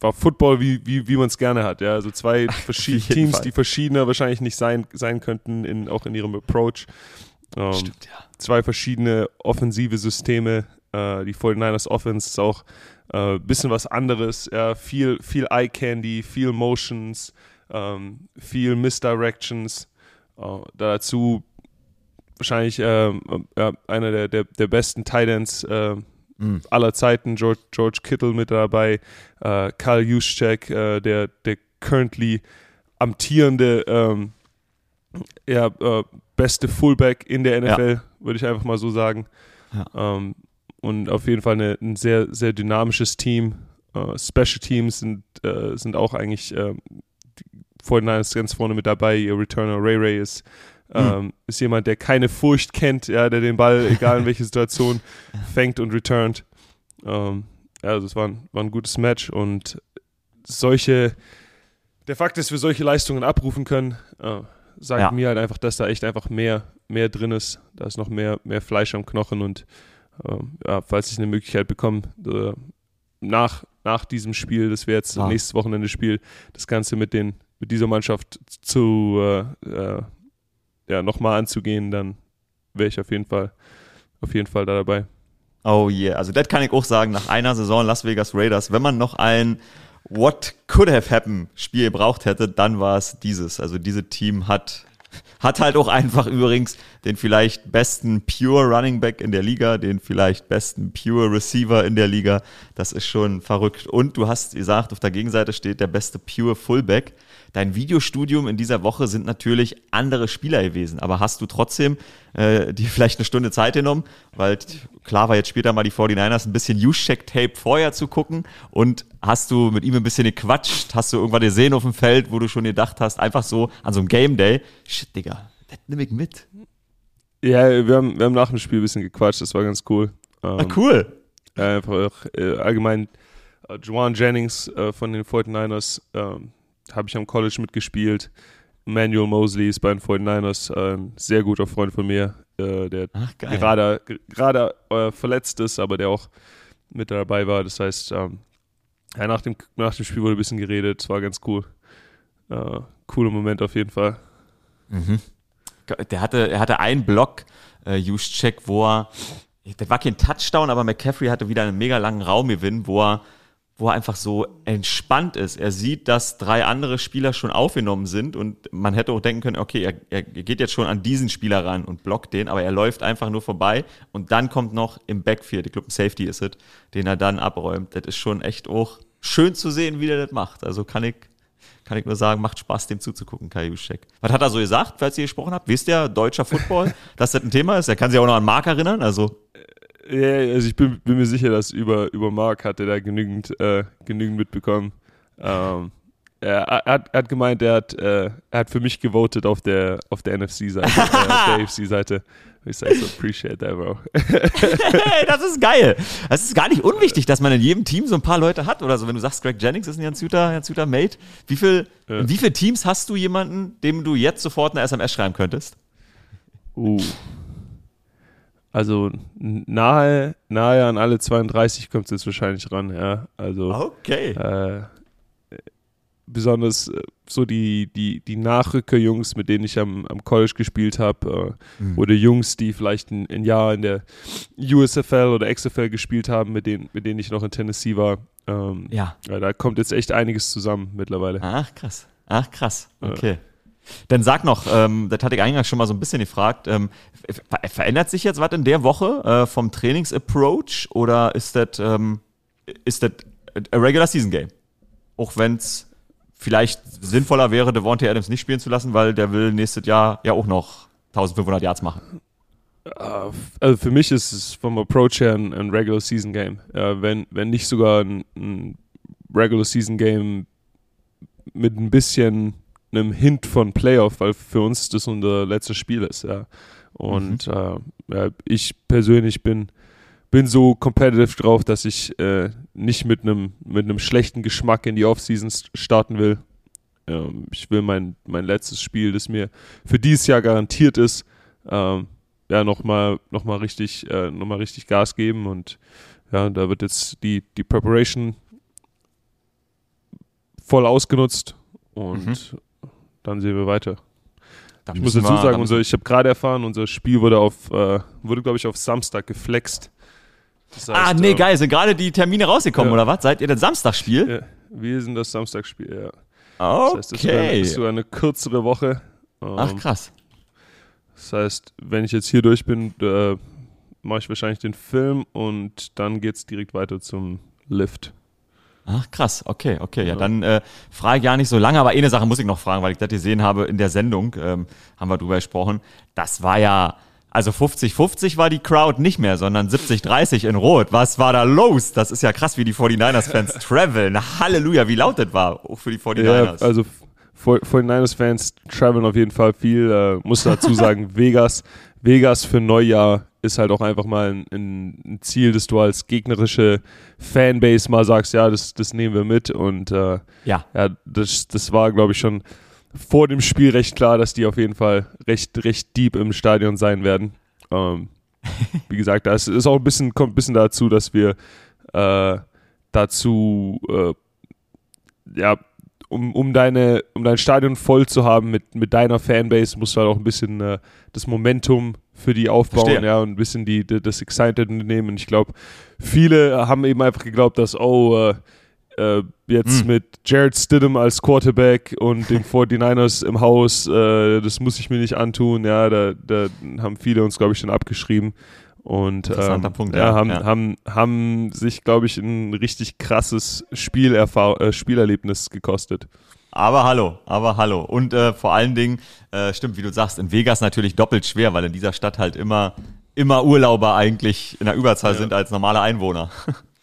war Football, wie, wie, wie man es gerne hat. Ja? Also zwei verschiedene Teams, Fall. die verschiedener wahrscheinlich nicht sein, sein könnten, in, auch in ihrem Approach. Ähm, Stimmt, ja. Zwei verschiedene offensive Systeme. Äh, die 49ers Offense ist auch ein äh, bisschen was anderes. Ja, viel, viel Eye Candy, viel Motions, ähm, viel Misdirections. Äh, dazu wahrscheinlich äh, äh, einer der, der, der besten Titans äh, mhm. aller Zeiten, George, George Kittle mit dabei, äh, Karl Juszczyk, äh, der, der currently amtierende ähm, ja, beste Fullback in der NFL, ja. würde ich einfach mal so sagen. Ja. Ähm, und auf jeden Fall eine, ein sehr, sehr dynamisches Team. Uh, Special Teams sind, uh, sind auch eigentlich uh, vor den ganz vorne mit dabei. Ihr Returner Ray Ray ist, mhm. ist jemand, der keine Furcht kennt, ja, der den Ball, egal in welcher Situation, fängt und returnt. Um, ähm, ja, also es war ein, war ein gutes Match und solche, der Fakt, dass wir solche Leistungen abrufen können, sagt ja. mir halt einfach, dass da echt einfach mehr, mehr drin ist. Da ist noch mehr, mehr Fleisch am Knochen und ähm, ja, falls ich eine Möglichkeit bekomme, äh, nach, nach diesem Spiel, das wäre jetzt ah. nächstes Wochenende Spiel, das Ganze mit, den, mit dieser Mannschaft zu äh, äh, ja, nochmal anzugehen, dann wäre ich auf jeden Fall auf jeden Fall da dabei. Oh yeah, also das kann ich auch sagen, nach einer Saison Las Vegas Raiders, wenn man noch ein What could have happened Spiel gebraucht hätte, dann war es dieses. Also dieses Team hat hat halt auch einfach übrigens den vielleicht besten Pure Running Back in der Liga, den vielleicht besten Pure Receiver in der Liga. Das ist schon verrückt. Und du hast gesagt, auf der Gegenseite steht der beste Pure Fullback. Dein Videostudium in dieser Woche sind natürlich andere Spieler gewesen, aber hast du trotzdem äh, dir vielleicht eine Stunde Zeit genommen, weil klar war jetzt später mal die 49ers ein bisschen Use-Check-Tape vorher zu gucken und hast du mit ihm ein bisschen gequatscht, hast du irgendwann gesehen auf dem Feld, wo du schon gedacht hast, einfach so an so einem Game Day, shit, Digga, das nehme ich mit. Ja, wir haben, wir haben nach dem Spiel ein bisschen gequatscht, das war ganz cool. Ähm, ah, cool. Einfach äh, allgemein äh, Juan Jennings äh, von den 49ers, ähm, habe ich am College mitgespielt. Manuel Mosley ist bei den 49ers ein sehr guter Freund von mir, äh, der Ach, gerade, gerade äh, verletzt ist, aber der auch mit dabei war. Das heißt, ähm, ja, nach, dem, nach dem Spiel wurde ein bisschen geredet, es war ganz cool. Äh, cooler Moment auf jeden Fall. Mhm. Der hatte, er hatte einen Block, äh, Juszczyk, wo er, der war kein Touchdown, aber McCaffrey hatte wieder einen mega langen Raumgewinn, wo er wo er einfach so entspannt ist. Er sieht, dass drei andere Spieler schon aufgenommen sind und man hätte auch denken können, okay, er, er geht jetzt schon an diesen Spieler ran und blockt den, aber er läuft einfach nur vorbei und dann kommt noch im Backfield, ich glaube, ein Safety ist es, den er dann abräumt. Das ist schon echt auch schön zu sehen, wie der das macht. Also kann ich, kann ich nur sagen, macht Spaß, dem zuzugucken, Kai Juszczyk. Was hat er so gesagt, falls ihr gesprochen habt? Wisst ihr, deutscher Football, dass das ein Thema ist? Er kann sich auch noch an Mark erinnern, also ja, also ich bin, bin, mir sicher, dass über, über Mark hat er da genügend, äh, genügend mitbekommen. Ähm, er, er, hat, er, hat, gemeint, er hat, äh, er hat für mich gewotet auf der, auf der NFC-Seite, äh, auf der AFC-Seite. Ich sage so, appreciate that, bro. hey, das ist geil. Es ist gar nicht unwichtig, dass man in jedem Team so ein paar Leute hat oder so. Wenn du sagst, Greg Jennings ist ein ganz guter, ganz guter Mate. Wie viel, ja. wie viele Teams hast du jemanden, dem du jetzt sofort eine SMS schreiben könntest? Uh. Also nahe, nahe an alle 32 kommt es jetzt wahrscheinlich ran, ja. Also okay. Äh, besonders äh, so die, die, die Nachrücker-Jungs, mit denen ich am, am College gespielt habe, äh, mhm. oder Jungs, die vielleicht ein, ein, Jahr in der USFL oder XFL gespielt haben, mit denen, mit denen ich noch in Tennessee war. Ähm, ja. ja. Da kommt jetzt echt einiges zusammen mittlerweile. Ach, krass. Ach, krass. Okay. Ja. Dann sag noch, ähm, das hatte ich eingangs schon mal so ein bisschen gefragt, ähm, verändert sich jetzt was in der Woche äh, vom Trainingsapproach oder ist das ähm, ist das a Regular Season Game? Auch wenn es vielleicht sinnvoller wäre, Devontae Adams nicht spielen zu lassen, weil der will nächstes Jahr ja auch noch 1500 Yards machen. Uh, also für mich ist es vom Approach her ein, ein Regular Season Game. Uh, wenn, wenn nicht sogar ein, ein Regular Season Game mit ein bisschen einem Hint von Playoff, weil für uns das unser letztes Spiel ist. Ja. Und mhm. äh, ich persönlich bin, bin so competitive drauf, dass ich äh, nicht mit einem mit einem schlechten Geschmack in die Offseason starten will. Ähm, ich will mein, mein letztes Spiel, das mir für dieses Jahr garantiert ist, ähm, ja, nochmal noch mal richtig, äh, noch mal richtig Gas geben und ja, da wird jetzt die, die Preparation voll ausgenutzt und mhm dann sehen wir weiter. Dann ich muss dazu sagen, unser, ich habe gerade erfahren, unser Spiel wurde auf, äh, wurde glaube ich auf Samstag geflext. Das heißt, ah, nee, äh, geil. Sind gerade die Termine rausgekommen, ja. oder was? Seid ihr denn Samstagspiel? Ja, wir sind das Samstagspiel, ja. Okay. Das heißt, das ist sogar eine kürzere Woche. Ähm, Ach, krass. Das heißt, wenn ich jetzt hier durch bin, äh, mache ich wahrscheinlich den Film und dann geht es direkt weiter zum Lift. Ach krass, okay, okay. Ja, dann äh, frage ich ja nicht so lange, aber eine Sache muss ich noch fragen, weil ich das gesehen habe in der Sendung, ähm, haben wir drüber gesprochen. Das war ja, also 50-50 war die Crowd nicht mehr, sondern 70-30 in Rot. Was war da los? Das ist ja krass, wie die 49ers-Fans traveln. Halleluja, wie laut das war, auch für die 49ers. Ja, also 49ers-Fans traveln auf jeden Fall viel. Äh, muss dazu sagen, Vegas, Vegas für Neujahr ist halt auch einfach mal ein, ein, Ziel, dass du als gegnerische Fanbase mal sagst, ja, das, das nehmen wir mit. Und äh, ja. ja, das, das war, glaube ich, schon vor dem Spiel recht klar, dass die auf jeden Fall recht, recht deep im Stadion sein werden. Ähm, wie gesagt, das ist auch ein bisschen, kommt ein bisschen dazu, dass wir äh, dazu äh, ja, um, um, deine, um dein Stadion voll zu haben mit, mit deiner Fanbase, musst du halt auch ein bisschen äh, das Momentum für die aufbauen, Verstehe. ja, und ein bisschen die, die das Excited nehmen. Ich glaube, viele haben eben einfach geglaubt, dass, oh, äh, äh, jetzt hm. mit Jared Stidham als Quarterback und den 49ers im Haus, äh, das muss ich mir nicht antun. Ja, da, da haben viele uns, glaube ich, schon abgeschrieben. Und ähm, Punkt, ja, ja, haben, ja. Haben, haben sich, glaube ich, ein richtig krasses Spielerfahr äh, Spielerlebnis gekostet. Aber hallo, aber hallo. Und äh, vor allen Dingen, äh, stimmt, wie du sagst, in Vegas natürlich doppelt schwer, weil in dieser Stadt halt immer, immer Urlauber eigentlich in der Überzahl sind als normale Einwohner.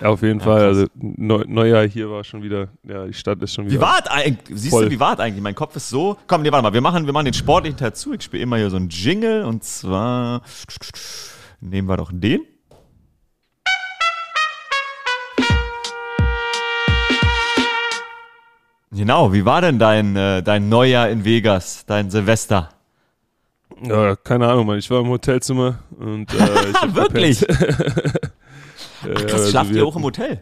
Ja, auf jeden ja, Fall. Also Neujahr hier war schon wieder, ja, die Stadt ist schon wieder. Wie war eigentlich? Siehst voll. du, wie war eigentlich? Mein Kopf ist so. Komm, nee, warte mal, wir machen, wir machen den sportlichen Teil zu. Ich spiele immer hier so einen Jingle und zwar nehmen wir doch den. Genau, wie war denn dein, äh, dein Neujahr in Vegas, dein Silvester? Ja, keine Ahnung, Mann. Ich war im Hotelzimmer und äh, ich Wirklich? Ach, krass, also schlaft ihr auch im Hotel?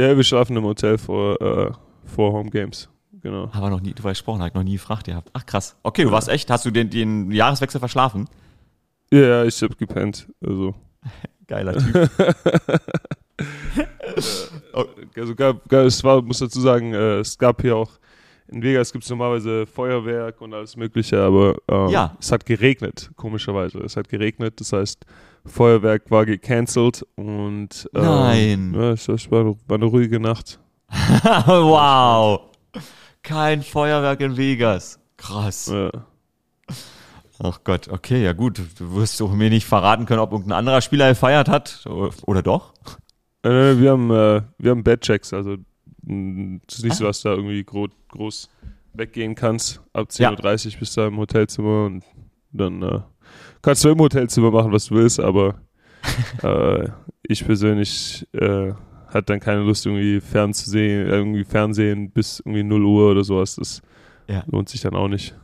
Ja, wir schlafen im Hotel vor, äh, vor Home Games. Genau. Aber noch nie, du weißt gesprochen, hat noch nie gefragt gehabt. Ach krass. Okay, du warst echt, hast du den, den Jahreswechsel verschlafen? Ja, ich hab gepennt. Also. Geiler Typ. also gab, es war, muss dazu sagen, äh, es gab hier auch in Vegas gibt es normalerweise Feuerwerk und alles Mögliche, aber ähm, ja. es hat geregnet, komischerweise. Es hat geregnet, das heißt, Feuerwerk war gecancelt und ähm, Nein. Ja, es war, war eine ruhige Nacht. wow. Kein Feuerwerk in Vegas. Krass. Ja. Ach Gott, okay, ja gut. Du wirst doch mir nicht verraten können, ob irgendein anderer Spieler gefeiert hat. Oder doch? Äh, wir haben, äh, wir haben Badchecks, also es ist nicht ah. so, dass du da irgendwie groß, groß weggehen kannst. Ab 10.30 Uhr ja. bist du im Hotelzimmer und dann äh, kannst du im Hotelzimmer machen, was du willst, aber äh, ich persönlich äh, hatte dann keine Lust, irgendwie fernzusehen, irgendwie Fernsehen bis irgendwie 0 Uhr oder sowas. Das ja. lohnt sich dann auch nicht.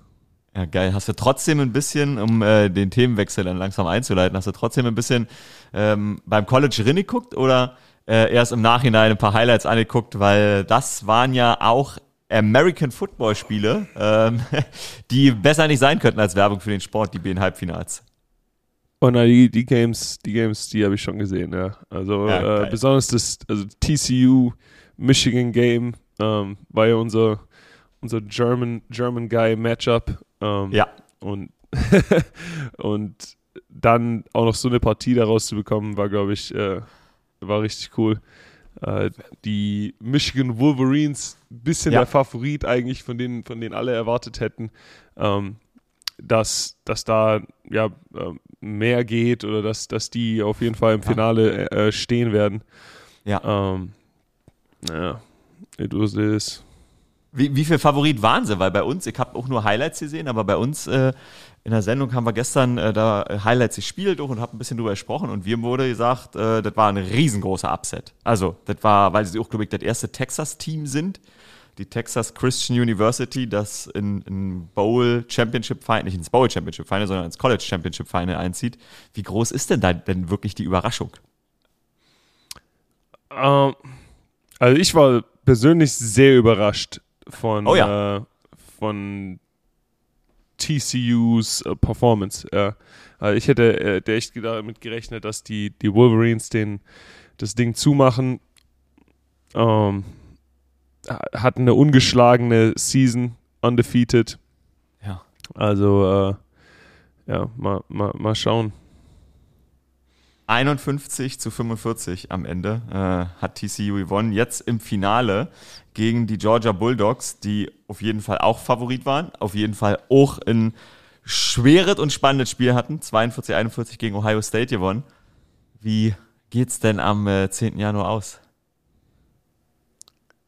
Ja, geil. Hast du trotzdem ein bisschen, um äh, den Themenwechsel dann langsam einzuleiten, hast du trotzdem ein bisschen ähm, beim College geguckt oder äh, erst im Nachhinein ein paar Highlights angeguckt, weil das waren ja auch American Football Spiele, ähm, die besser nicht sein könnten als Werbung für den Sport, die BN Halbfinals. Oh nein, die, die Games, die Games, die habe ich schon gesehen, ja. Also ja, äh, besonders das also TCU Michigan Game ähm, war ja unser, unser German, German Guy Matchup. Ähm, ja. Und, und dann auch noch so eine Partie daraus zu bekommen, war, glaube ich, äh, war richtig cool. Äh, die Michigan Wolverines, bisschen ja. der Favorit eigentlich, von denen, von denen alle erwartet hätten, ähm, dass, dass da ja äh, mehr geht oder dass, dass die auf jeden Fall im Finale äh, stehen werden. Ja. Ähm, naja, it was this. Wie, wie viel Favorit waren sie? Weil bei uns, ich habe auch nur Highlights gesehen, aber bei uns äh, in der Sendung haben wir gestern äh, da Highlights gespielt und haben ein bisschen drüber gesprochen und wir wurde gesagt, äh, das war ein riesengroßer Upset. Also, das war, weil sie auch, glaube ich, das erste Texas-Team sind. Die Texas Christian University, das in, in Bowl Championship Final, nicht ins Bowl Championship Final, sondern ins College Championship Final einzieht. Wie groß ist denn da denn wirklich die Überraschung? Ähm, also ich war persönlich sehr überrascht von, oh ja. äh, von TCUs äh, Performance. Ja. Also ich hätte äh, echt damit gerechnet, dass die, die Wolverines den, das Ding zumachen. Ähm, hatten eine ungeschlagene Season, undefeated. Ja. Also, äh, ja, mal, mal, mal schauen. 51 zu 45 am Ende äh, hat TCU gewonnen. Jetzt im Finale gegen die Georgia Bulldogs, die auf jeden Fall auch Favorit waren, auf jeden Fall auch ein schweres und spannendes Spiel hatten. 42, 41 gegen Ohio State gewonnen. Wie geht's denn am äh, 10. Januar aus?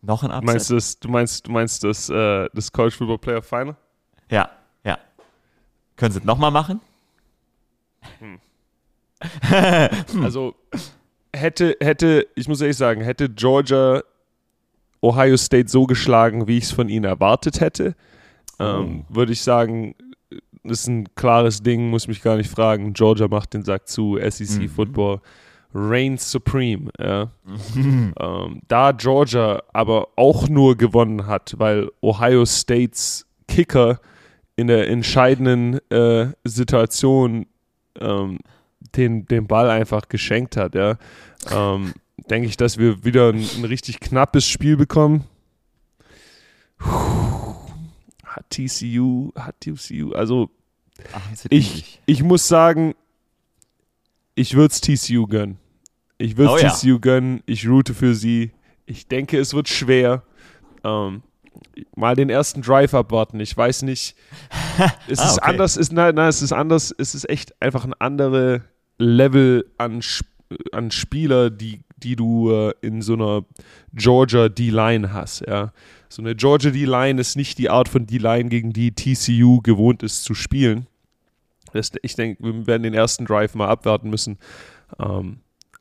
Noch ein Upset? Meinst du, das, du meinst, du meinst das, äh, das College Football Player Final? Ja, ja. Können sie es nochmal machen? Hm. also hätte, hätte, ich muss ehrlich sagen, hätte Georgia Ohio State so geschlagen, wie ich es von ihnen erwartet hätte, ähm, oh. würde ich sagen, das ist ein klares Ding, muss mich gar nicht fragen. Georgia macht den Sack zu, SEC mhm. Football reigns supreme. Ja. Mhm. Ähm, da Georgia aber auch nur gewonnen hat, weil Ohio States Kicker in der entscheidenden äh, Situation ähm, den, den Ball einfach geschenkt hat, ja, ähm, denke ich, dass wir wieder ein, ein richtig knappes Spiel bekommen. Hat TCU, hat TCU, also Ach, ich, ich muss sagen, ich würde es TCU gönnen. Ich würde es oh, TCU ja. gönnen. Ich route für sie. Ich denke, es wird schwer. Ähm, mal den ersten Drive abwarten. Ich weiß nicht. Es ah, ist okay. anders. Ist, nein, nein, es ist anders. Es ist echt einfach ein andere Level an, an Spieler, die, die du äh, in so einer Georgia D-Line hast. Ja. So eine Georgia D-Line ist nicht die Art von D-Line, gegen die TCU gewohnt ist zu spielen. Das, ich denke, wir werden den ersten Drive mal abwarten müssen. Ähm,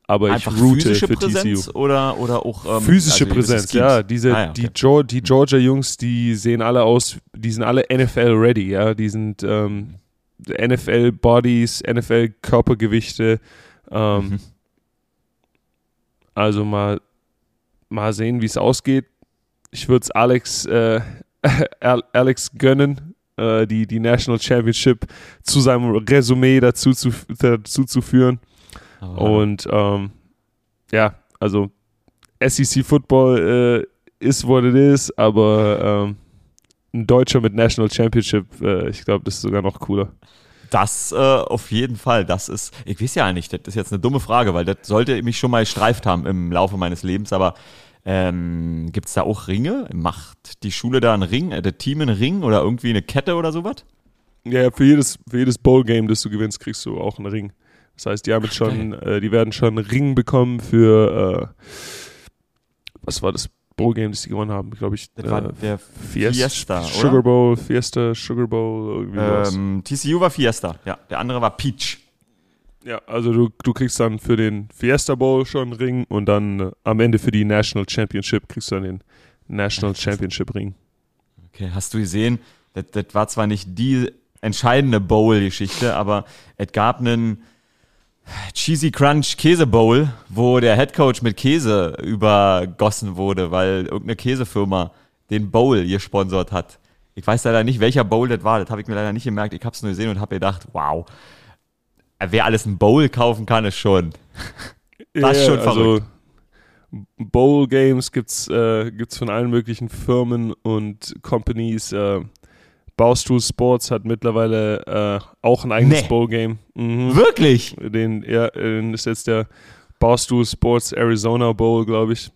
aber Einfach ich route physische für Präsenz TCU. Oder, oder auch ähm, physische also Präsenz, ja. Diese, ah, ja, okay. die, Georgia, die Georgia-Jungs, die sehen alle aus, die sind alle NFL-ready, ja. Die sind ähm, NFL-Bodies, NFL-Körpergewichte. Ähm, mhm. Also mal, mal sehen, wie es ausgeht. Ich würde es Alex, äh, Alex gönnen, äh, die, die National Championship zu seinem Resümee dazu zu, dazu zu führen. Oh. Und ähm, ja, also SEC Football äh, ist, what it is, aber ähm, ein Deutscher mit National Championship, äh, ich glaube, das ist sogar noch cooler. Das äh, auf jeden Fall. Das ist, ich weiß ja nicht, das ist jetzt eine dumme Frage, weil das sollte mich schon mal streift haben im Laufe meines Lebens, aber ähm, gibt es da auch Ringe? Macht die Schule da einen Ring, äh, der Team einen Ring oder irgendwie eine Kette oder sowas? Ja, für jedes, für jedes Bowl-Game, das du gewinnst, kriegst du auch einen Ring. Das heißt, die haben jetzt schon, äh, die werden schon einen Ring bekommen für, äh, was war das Bowl-Game, das die gewonnen haben? Glaube ich, das war äh, der Fiesta, Fiesta, oder? Sugar Bowl, Fiesta, Sugar Bowl, irgendwie was. Ähm, TCU war Fiesta, ja. Der andere war Peach. Ja, also du, du kriegst dann für den Fiesta Bowl schon einen Ring und dann äh, am Ende für die National Championship kriegst du dann den National Championship Ring. Okay, hast du gesehen, das, das war zwar nicht die entscheidende Bowl-Geschichte, aber es gab einen Cheesy Crunch Käse Bowl, wo der Head Coach mit Käse übergossen wurde, weil irgendeine Käsefirma den Bowl gesponsert hat. Ich weiß leider nicht, welcher Bowl das war, das habe ich mir leider nicht gemerkt. Ich habe es nur gesehen und habe gedacht, wow, wer alles ein Bowl kaufen kann, ist schon, das ist schon verrückt. Also Bowl Games gibt's äh, gibt's von allen möglichen Firmen und Companies. Äh, Barstool Sports hat mittlerweile äh, auch ein eigenes Nee. Bowl Game. Mhm. Wirklich? Den, ja, äh, ist jetzt der Barstool Sports Arizona Bowl, glaube ich.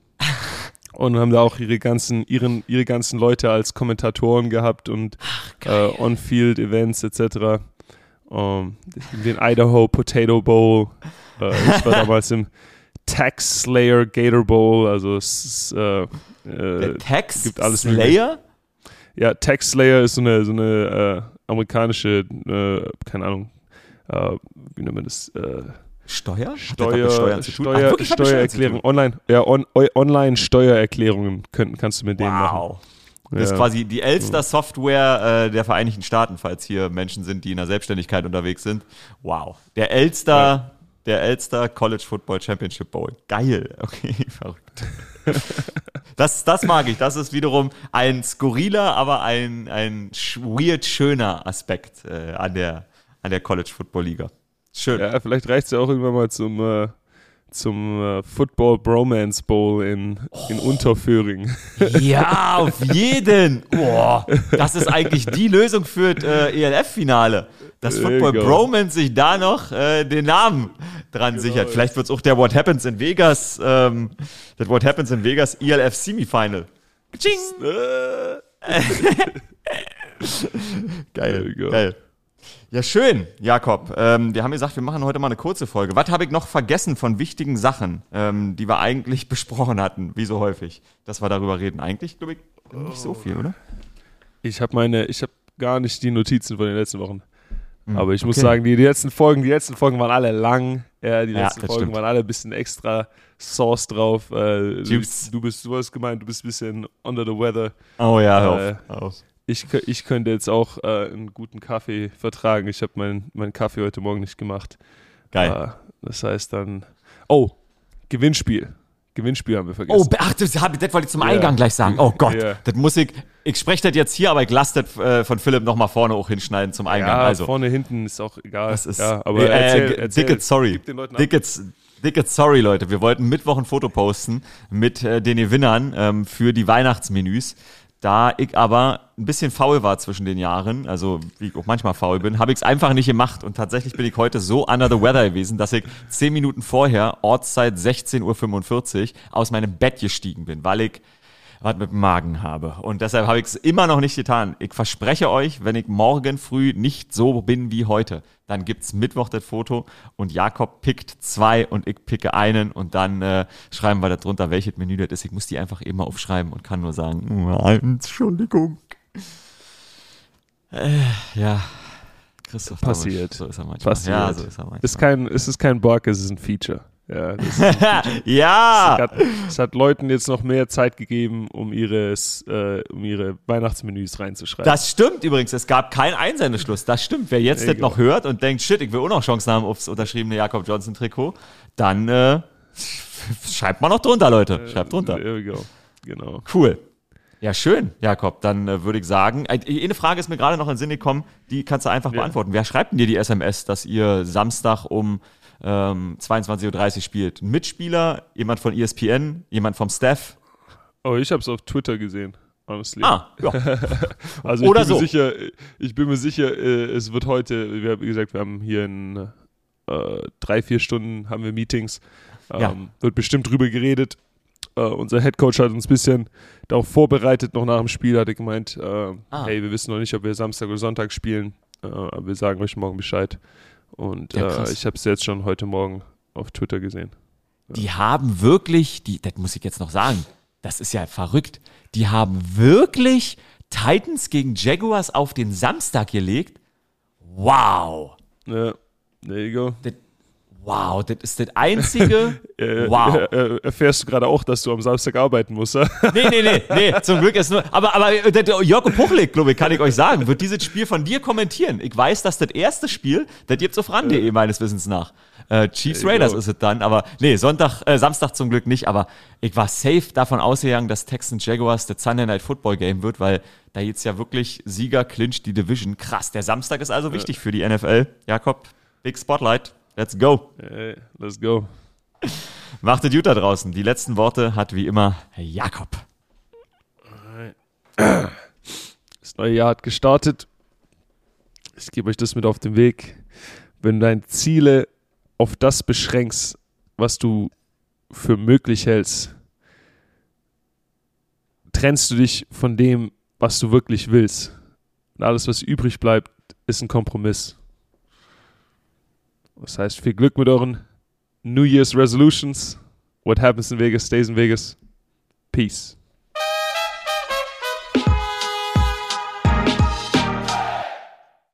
Und haben da auch ihre ganzen, ihren, ihre ganzen Leute als Kommentatoren gehabt und äh, On-Field Events etc. Um, den Idaho Potato Bowl. Äh, ich war damals im Tax Slayer Gator Bowl. Also es ist, äh, Der äh, Tax gibt alles Slayer? Ja, Tax Slayer ist so eine, so eine äh, amerikanische, äh, keine Ahnung, äh, wie nennt man das? Äh, Steuer? Das Steuer? Ach, Steuer, Steuern zu Steuererklärung, online, ja, on, online Steuererklärungen können, kannst du mit denen machen. Wow. Das ist Ja. quasi die Elster-Software äh, der Vereinigten Staaten, falls hier Menschen sind, die in der Selbstständigkeit unterwegs sind. Wow. Der Elster, der Elster College Football Championship Bowl. Geil. Okay, verrückt. Das, das mag ich. Das ist wiederum ein skurriler, aber ein, ein weird schöner Aspekt äh, an der, an der College Football Liga. Schön. Ja, vielleicht reicht es ja auch irgendwann mal zum, äh, zum äh, Football Bromance Bowl in, in Oh. Unterföhring. Ja, auf jeden. Boah, das ist eigentlich die Lösung für das äh, ELF-Finale. Dass Football. Bromance sich da noch äh, den Namen dran sichert. Vielleicht wird es auch der What Happens in Vegas, ähm, das What Happens in Vegas ELF Semifinal. Ching. You geil, geil. Ja, schön, Jakob. Ähm, wir haben gesagt, wir machen heute mal eine kurze Folge. Was habe ich noch vergessen von wichtigen Sachen, ähm, die wir eigentlich besprochen hatten, wie so häufig, dass wir darüber reden? Eigentlich, glaube ich, nicht so viel, oder? Ich habe meine, ich habe gar nicht die Notizen von den letzten Wochen. Aber ich muss okay. sagen, die, die letzten Folgen, die letzten Folgen waren alle lang. Ja, die Ja, letzten das Folgen stimmt. waren alle ein bisschen extra Sauce drauf. Äh, du, du bist, du hast gemeint, du bist ein bisschen under the weather. Oh ja, hör Äh, auf. Hör auf. Ich, ich könnte jetzt auch äh, einen guten Kaffee vertragen. Ich habe meinen meinen Kaffee heute Morgen nicht gemacht. Geil. Äh, das heißt dann. Oh, Gewinnspiel. Gewinnspiel haben wir vergessen. Oh, ach, das, das wollte ich zum Ja. Eingang gleich sagen. Oh Gott, Ja. das muss ich. Ich spreche das jetzt hier, aber ich lasse das äh, von Philipp nochmal vorne auch hinschneiden zum Eingang. ja, also, vorne, hinten ist auch egal. das ist. ja, aber äh, erzähl, äh, erzähl, dicke Sorry. gib den Leuten ab. Dicke, dicke Sorry, Leute. Wir wollten Mittwoch ein Foto posten mit äh, den Gewinnern ähm, für die Weihnachtsmenüs. Da ich aber ein bisschen faul war zwischen den Jahren, also wie ich auch manchmal faul bin, habe ich es einfach nicht gemacht. Und tatsächlich bin ich heute so under the weather gewesen, dass ich zehn Minuten vorher, Ortszeit 16.45 Uhr, aus meinem Bett gestiegen bin, weil ich was mit dem Magen habe. Und deshalb habe ich es immer noch nicht getan. Ich verspreche euch, wenn ich morgen früh nicht so bin wie heute, dann gibt's Mittwoch das Foto und Jakob pickt zwei und ich picke einen und dann äh, schreiben wir da drunter, welches Menü das ist. Ich muss die einfach immer aufschreiben und kann nur sagen, "Oh, Entschuldigung. Äh, ja, Christoph. Passiert. So ist er manchmal. Passiert. Ja, so ist er manchmal. Ist kein, es ist kein Bug, es ist ein Feature. Ja, das ja! es, hat, es hat Leuten jetzt noch mehr Zeit gegeben, um, ihres, äh, um ihre Weihnachtsmenüs reinzuschreiben. Das stimmt übrigens, es gab keinen Einsendeschluss. Das stimmt. Wer jetzt das noch hört und denkt, shit, ich will auch noch Chancen haben aufs unterschriebene Jakob Johnson Trikot, dann äh, schreibt mal noch drunter, Leute. Schreibt drunter. Go. Genau. Cool. Ja, schön, Jakob. Dann äh, würde ich sagen, äh, eine Frage ist mir gerade noch in den Sinn gekommen, die kannst du einfach Ja. beantworten. Wer schreibt denn dir die SMS, dass ihr Samstag um ähm, 22.30 Uhr spielt. Ein Mitspieler, jemand von ESPN, jemand vom Staff. Oh, ich habe es auf Twitter gesehen. Honestly. Ah, ja. also ich Oder bin so. mir sicher, ich bin mir sicher, äh, es wird heute, wir haben wie gesagt, wir haben hier in äh, drei, vier Stunden haben wir Meetings. Ähm, Ja. Wird bestimmt drüber geredet. Äh, unser Headcoach hat uns ein bisschen darauf vorbereitet, noch nach dem Spiel hat er gemeint, äh, Ah. hey, wir wissen noch nicht, ob wir Samstag oder Sonntag spielen, äh, aber wir sagen euch morgen Bescheid. Und Ja, äh, ich habe es jetzt schon heute Morgen auf Twitter gesehen. Die haben wirklich, die, das muss ich jetzt noch sagen, das ist ja verrückt. Die haben wirklich Titans gegen Jaguars auf den Samstag gelegt. Wow. Ja, there you go. Das, wow, das ist das einzige. Äh, wow. äh, äh, erfährst du gerade auch, dass du am Samstag arbeiten musst? Nee, nee, nee, nee, zum Glück ist nur. Aber, aber äh, Jörg Puchlik, glaube ich, kann ich euch sagen, wird dieses Spiel von dir kommentieren. Ich weiß, dass das erste Spiel, das gibt's auf ran.de meines Wissens nach. Äh, Chiefs Raiders ist es dann, aber nee, Sonntag, äh, Samstag zum Glück nicht, aber ich war safe davon ausgegangen, dass Texans Jaguars das Sunday Night Football Game wird, weil da jetzt ja wirklich Sieger clincht die Division. Krass, der Samstag ist also wichtig für die NFL. Jakob, Big Spotlight, let's go. Hey, let's go. Macht es gut da draußen. Die letzten Worte hat wie immer Jakob. Das neue Jahr hat gestartet. Ich gebe euch das mit auf den Weg. Wenn du deine Ziele auf das beschränkst, was du für möglich hältst, trennst du dich von dem, was du wirklich willst. Und alles, was übrig bleibt, ist ein Kompromiss. Das heißt, viel Glück mit euren New Year's Resolutions. What happens in Vegas stays in Vegas. Peace.